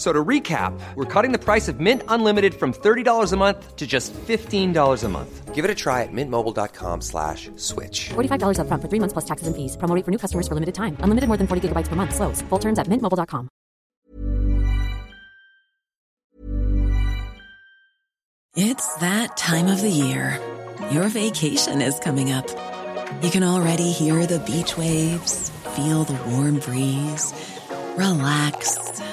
So to recap, we're cutting the price of Mint Unlimited from $30 a month to just $15 a month. Give it a try at mintmobile.com slash switch. $45 upfront for three months plus taxes and fees. Promo rate for new customers for limited time. Unlimited more than 40 gigabytes per month. Slows. Full terms at mintmobile.com. It's that time of the year. Your vacation is coming up. You can already hear the beach waves, feel the warm breeze, relax,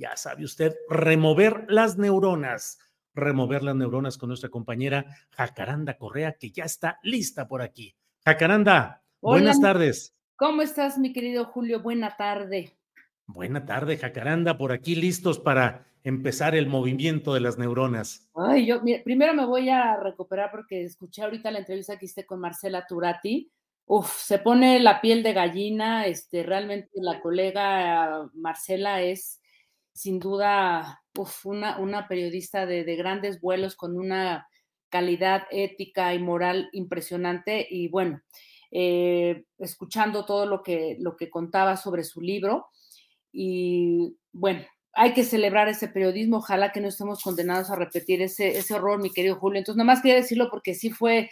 ya sabe usted, remover las neuronas. Remover las neuronas con nuestra compañera Jacaranda Correa, que ya está lista por aquí. Jacaranda, buenas tardes. ¿Cómo estás, mi querido Julio? Buena tarde. Buena tarde, Jacaranda, por aquí listos para empezar el movimiento de las neuronas. Ay, yo mira, primero me voy a recuperar porque escuché ahorita la entrevista que hiciste con Marcela Turati. Uf, se pone la piel de gallina. Este, realmente la colega Marcela es sin duda una, una periodista de, de grandes vuelos con una calidad ética y moral impresionante. Y bueno, eh, escuchando todo lo que, lo que contaba sobre su libro. Y bueno, hay que celebrar ese periodismo. Ojalá que no estemos condenados a repetir ese, ese horror, mi querido Julio. Entonces, nada más quería decirlo porque sí fue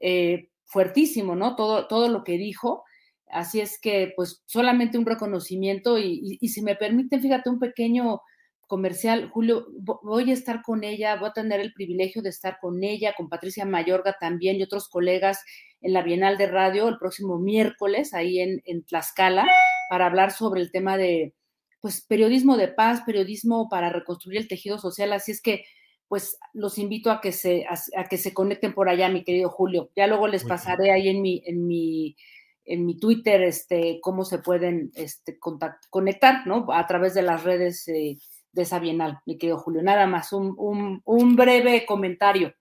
eh, fuertísimo, ¿no? Todo, todo lo que dijo. Así es que, pues, solamente un reconocimiento y, y, y si me permiten, fíjate, un pequeño comercial, Julio, voy a estar con ella, voy a tener el privilegio de estar con ella, con Patricia Mayorga también y otros colegas en la Bienal de Radio el próximo miércoles ahí en, en Tlaxcala para hablar sobre el tema de, pues, periodismo de paz, periodismo para reconstruir el tejido social. Así es que, pues, los invito a que se, a, a que se conecten por allá, mi querido Julio. Ya luego les pasaré ahí en mi, en mi, en mi Twitter, este, cómo se pueden este, contact, conectar, ¿no? A través de las redes eh, de esa bienal, mi querido Julio. Nada más, un, un, un breve comentario.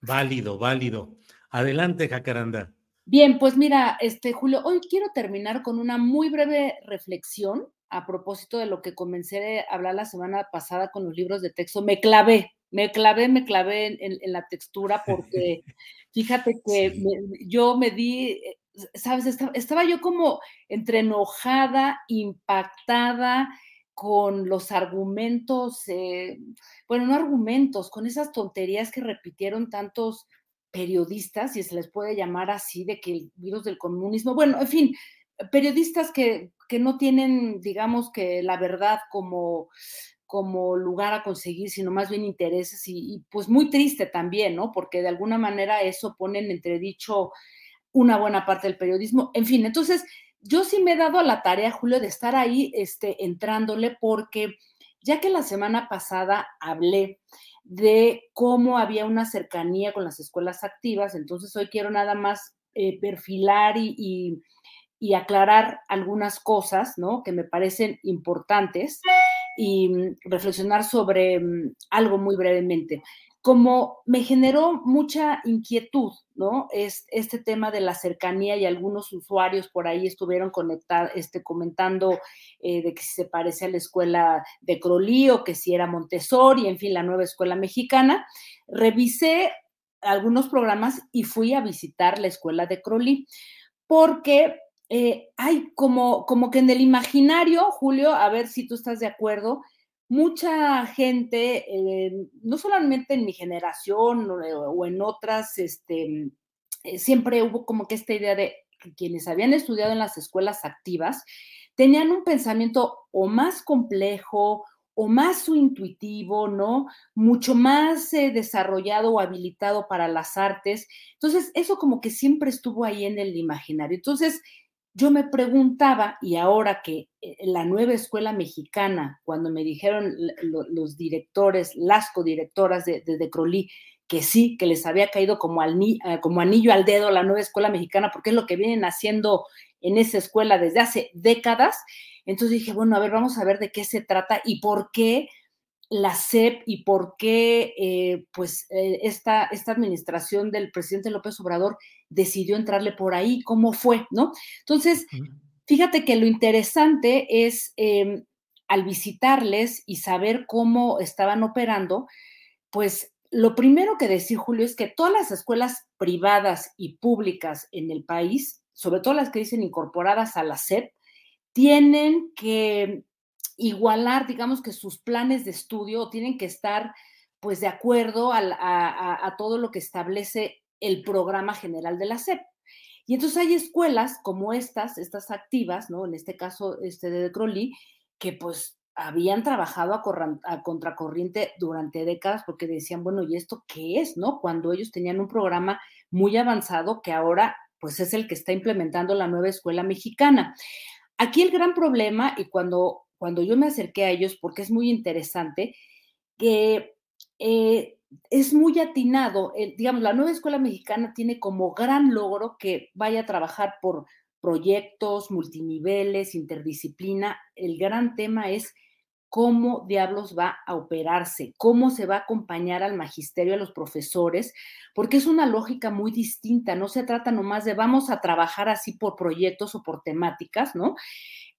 Válido, válido. Adelante, Jacaranda. Bien, pues mira, este Julio, hoy quiero terminar con una muy breve reflexión a propósito de lo que comencé a hablar la semana pasada con los libros de texto. Me clavé, me clavé, me clavé en, la textura porque fíjate que sí. me, yo me di, sabes, estaba, yo como entre enojada, impactada con los argumentos, eh, bueno, no argumentos, con esas tonterías que repitieron tantos periodistas, si se les puede llamar así, de que el virus del comunismo, bueno, en fin, periodistas que, que no tienen, digamos que la verdad como, como lugar a conseguir, sino más bien intereses y, y, pues muy triste también, ¿no? Porque de alguna manera eso pone en entredicho una buena parte del periodismo. En fin, entonces yo sí me he dado a la tarea, Julio, de estar ahí este, entrándole porque ya que la semana pasada hablé de cómo había una cercanía con las escuelas activas, entonces hoy quiero nada más eh, perfilar y, aclarar algunas cosas, ¿no? Que me parecen importantes y mm, reflexionar sobre mm, algo muy brevemente como me generó mucha inquietud, ¿no? Es este tema de la cercanía y algunos usuarios por ahí estuvieron conectados, este, comentando eh, de que si se parece a la escuela de Crolí o que si era Montessori, en fin, la nueva escuela mexicana. Revisé algunos programas y fui a visitar la escuela de Crolí porque eh, hay como, como que en el imaginario, Julio, a ver si tú estás de acuerdo, mucha gente, eh, no solamente en mi generación eh, o, en otras, este, eh, siempre hubo como que esta idea de que quienes habían estudiado en las escuelas activas tenían un pensamiento o más complejo o más intuitivo, ¿no? Mucho más desarrollado o habilitado para las artes. Entonces, eso como que siempre estuvo ahí en el imaginario. Entonces, yo me preguntaba, y ahora que eh, la nueva escuela mexicana, cuando me dijeron los directores, las codirectoras de, de, Crolí, que sí, que les había caído como, al, eh, como anillo al dedo la nueva escuela mexicana, porque es lo que vienen haciendo en esa escuela desde hace décadas. Entonces dije, bueno, a ver, vamos a ver de qué se trata y por qué la SEP y por qué eh, pues eh, esta, esta administración del presidente López Obrador decidió entrarle por ahí, cómo fue, ¿no? Entonces, fíjate que lo interesante es em, al visitarles y saber cómo estaban operando, pues lo primero que decir, Julio, es que todas las escuelas privadas y públicas en el país, sobre todo las que dicen incorporadas a la SEP, tienen que igualar, digamos que sus planes de estudio tienen que estar pues de acuerdo a, todo lo que establece el programa general de la SEP. Y entonces hay escuelas como estas, estas activas, ¿no? En este caso, este de Crowley, que pues habían trabajado a, contracorriente durante décadas porque decían, bueno, ¿y esto qué es, no? Cuando ellos tenían un programa muy avanzado que ahora pues es el que está implementando la nueva escuela mexicana. Aquí el gran problema, y cuando cuando yo me acerqué a ellos, porque es muy interesante, que eh, es muy atinado, digamos, la nueva escuela mexicana tiene como gran logro que vaya a trabajar por proyectos, multiniveles, interdisciplina. El gran tema es cómo diablos va a operarse, cómo se va a acompañar al magisterio, a los profesores, porque es una lógica muy distinta, no se trata nomás de vamos a trabajar así por proyectos o por temáticas, ¿no?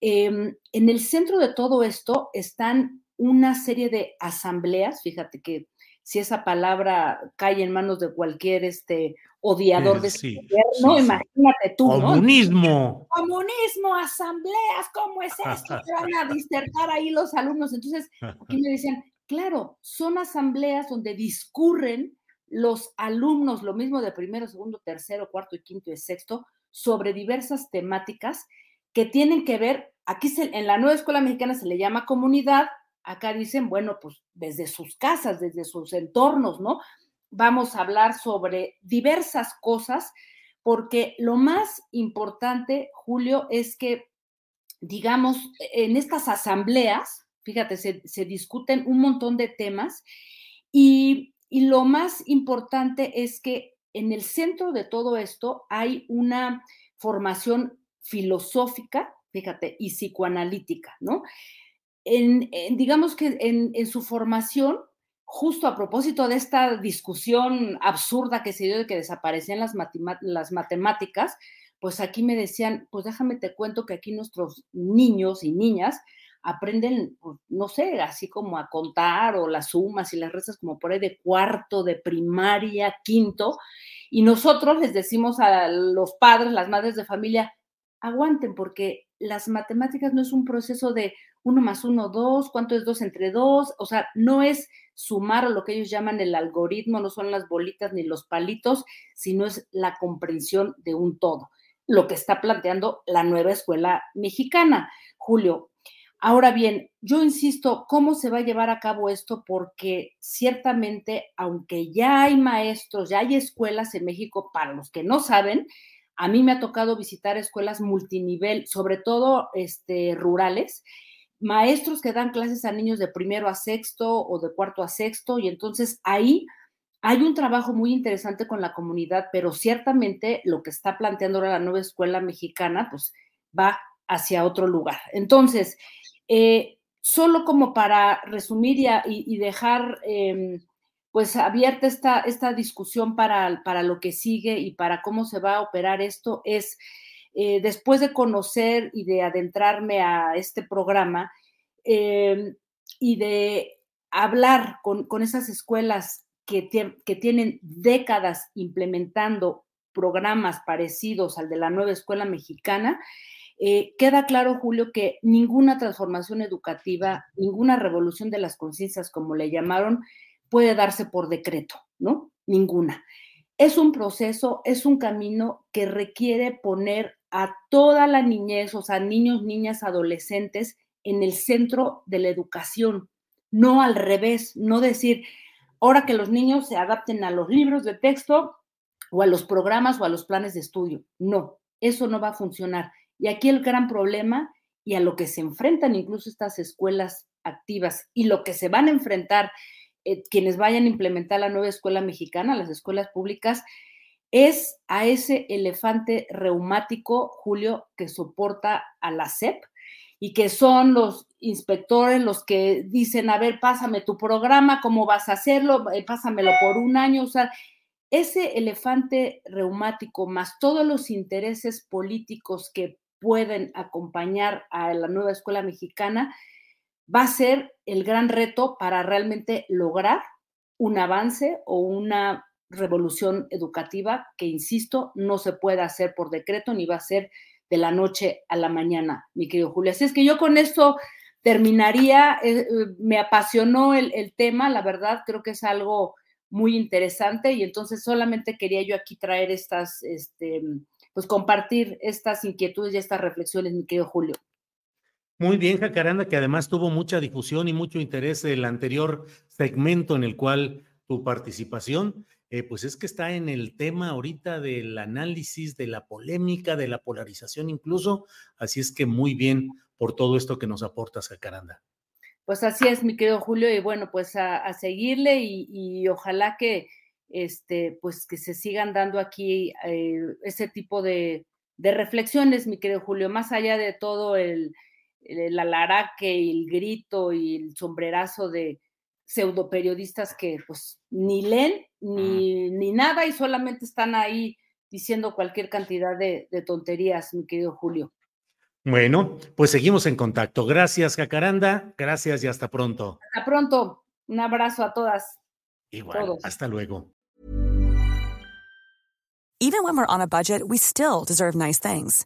Em, en el centro de todo esto están una serie de asambleas, fíjate que si esa palabra cae en manos de cualquier este odiador de este gobierno, imagínate tú, Comunismo. Comunismo, asambleas, ¿cómo es esto? Se van a disertar ahí los alumnos. Entonces, aquí me decían, claro, son asambleas donde discurren los alumnos, lo mismo de primero, segundo, tercero, cuarto y quinto y sexto, sobre diversas temáticas que tienen que ver Aquí en la nueva escuela mexicana se le llama comunidad, acá dicen, bueno, pues desde sus casas, desde sus entornos, ¿no? Vamos a hablar sobre diversas cosas, porque lo más importante, Julio, es que, digamos, en estas asambleas, fíjate, se, discuten un montón de temas y, y lo más importante es que en el centro de todo esto hay una formación filosófica fíjate, y psicoanalítica, ¿no? Digamos que en, su formación, justo a propósito de esta discusión absurda que se dio de que desaparecían las, las matemáticas, pues aquí me decían, pues déjame te cuento que aquí nuestros niños y niñas aprenden, pues, no sé, así como a contar o las sumas y las restas como por ahí de cuarto, de primaria, quinto, y nosotros les decimos a los padres, las madres de familia, aguanten porque las matemáticas no es un proceso de uno más uno, dos, cuánto es dos entre dos, o sea, no es sumar lo que ellos llaman el algoritmo, no son las bolitas ni los palitos, sino es la comprensión de un todo, lo que está planteando la nueva escuela mexicana. Julio, ahora bien, yo insisto, ¿cómo se va a llevar a cabo esto? Porque ciertamente, aunque ya hay maestros, ya hay escuelas en México, para los que no saben, a mí me ha tocado visitar escuelas multinivel, sobre todo este, rurales, maestros que dan clases a niños de primero a sexto o de cuarto a sexto, y entonces ahí hay un trabajo muy interesante con la comunidad, pero ciertamente lo que está planteando ahora la nueva escuela mexicana, pues va hacia otro lugar. Entonces, eh, solo como para resumir y, dejar em, pues abierta esta, esta discusión para, para, lo que sigue y para cómo se va a operar esto, es eh, después de conocer y de adentrarme a este programa em, y de hablar con, con esas escuelas que, que tienen décadas implementando programas parecidos al de la nueva escuela mexicana, eh, queda claro, Julio, que ninguna transformación educativa, ninguna revolución de las conciencias, como le llamaron, puede darse por decreto, ¿no? Ninguna. Es un proceso, es un camino que requiere poner a toda la niñez, o sea, niños, niñas, adolescentes, en el centro de la educación, no al revés, no decir, ahora que los niños se adapten a los libros de texto o a los programas o a los planes de estudio. No, eso no va a funcionar. Y aquí el gran problema y a lo que se enfrentan incluso estas escuelas activas y lo que se van a enfrentar eh, quienes vayan a implementar la nueva escuela mexicana, las escuelas públicas, es a ese elefante reumático, Julio, que soporta a la SEP y que son los inspectores los que dicen, a ver, pásame tu programa, cómo vas a hacerlo, eh, pásamelo por un año, o sea, ese elefante reumático más todos los intereses políticos que pueden acompañar a la nueva escuela mexicana, va a ser el gran reto para realmente lograr un avance o una revolución educativa que, insisto, no se puede hacer por decreto ni va a ser de la noche a la mañana, mi querido Julio. Así es que yo con esto terminaría, eh, eh, me apasionó el, el, tema, la verdad, creo que es algo muy interesante y entonces solamente quería yo aquí traer estas, este, pues compartir estas inquietudes y estas reflexiones, mi querido Julio. Muy bien, Jacaranda, que además tuvo mucha difusión y mucho interés el anterior segmento en el cual tu participación, eh, pues es que está en el tema ahorita del análisis, de la polémica, de la polarización incluso, así es que muy bien por todo esto que nos aportas, Jacaranda. Pues así es, mi querido Julio, y bueno, pues a, seguirle y ojalá que, este, pues que se sigan dando aquí eh, ese tipo de, reflexiones, mi querido Julio, más allá de todo el, el alaraque y el grito y el sombrerazo de pseudo periodistas que pues ni leen ni, ni nada y solamente están ahí diciendo cualquier cantidad de, de tonterías, mi querido Julio. Bueno, pues seguimos en contacto. Gracias, Jacaranda. Gracias y hasta pronto. Hasta pronto. Un abrazo a todas. Igual. Hasta luego. Even when we're on a budget, we still deserve nice things.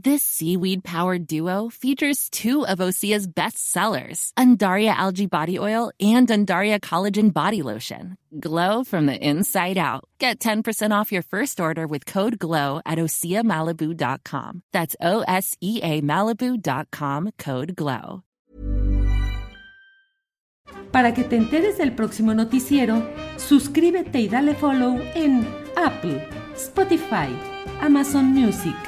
This seaweed powered duo features two of Osea's best sellers, Undaria Algae Body Oil and Undaria Collagen Body Lotion. Glow from the inside out. Get 10% off your first order with code GLOW at OseaMalibu.com. That's O S E A Malibu.com code GLOW. Para que te enteres del próximo noticiero, suscríbete y dale follow en Apple, Spotify, Amazon Music.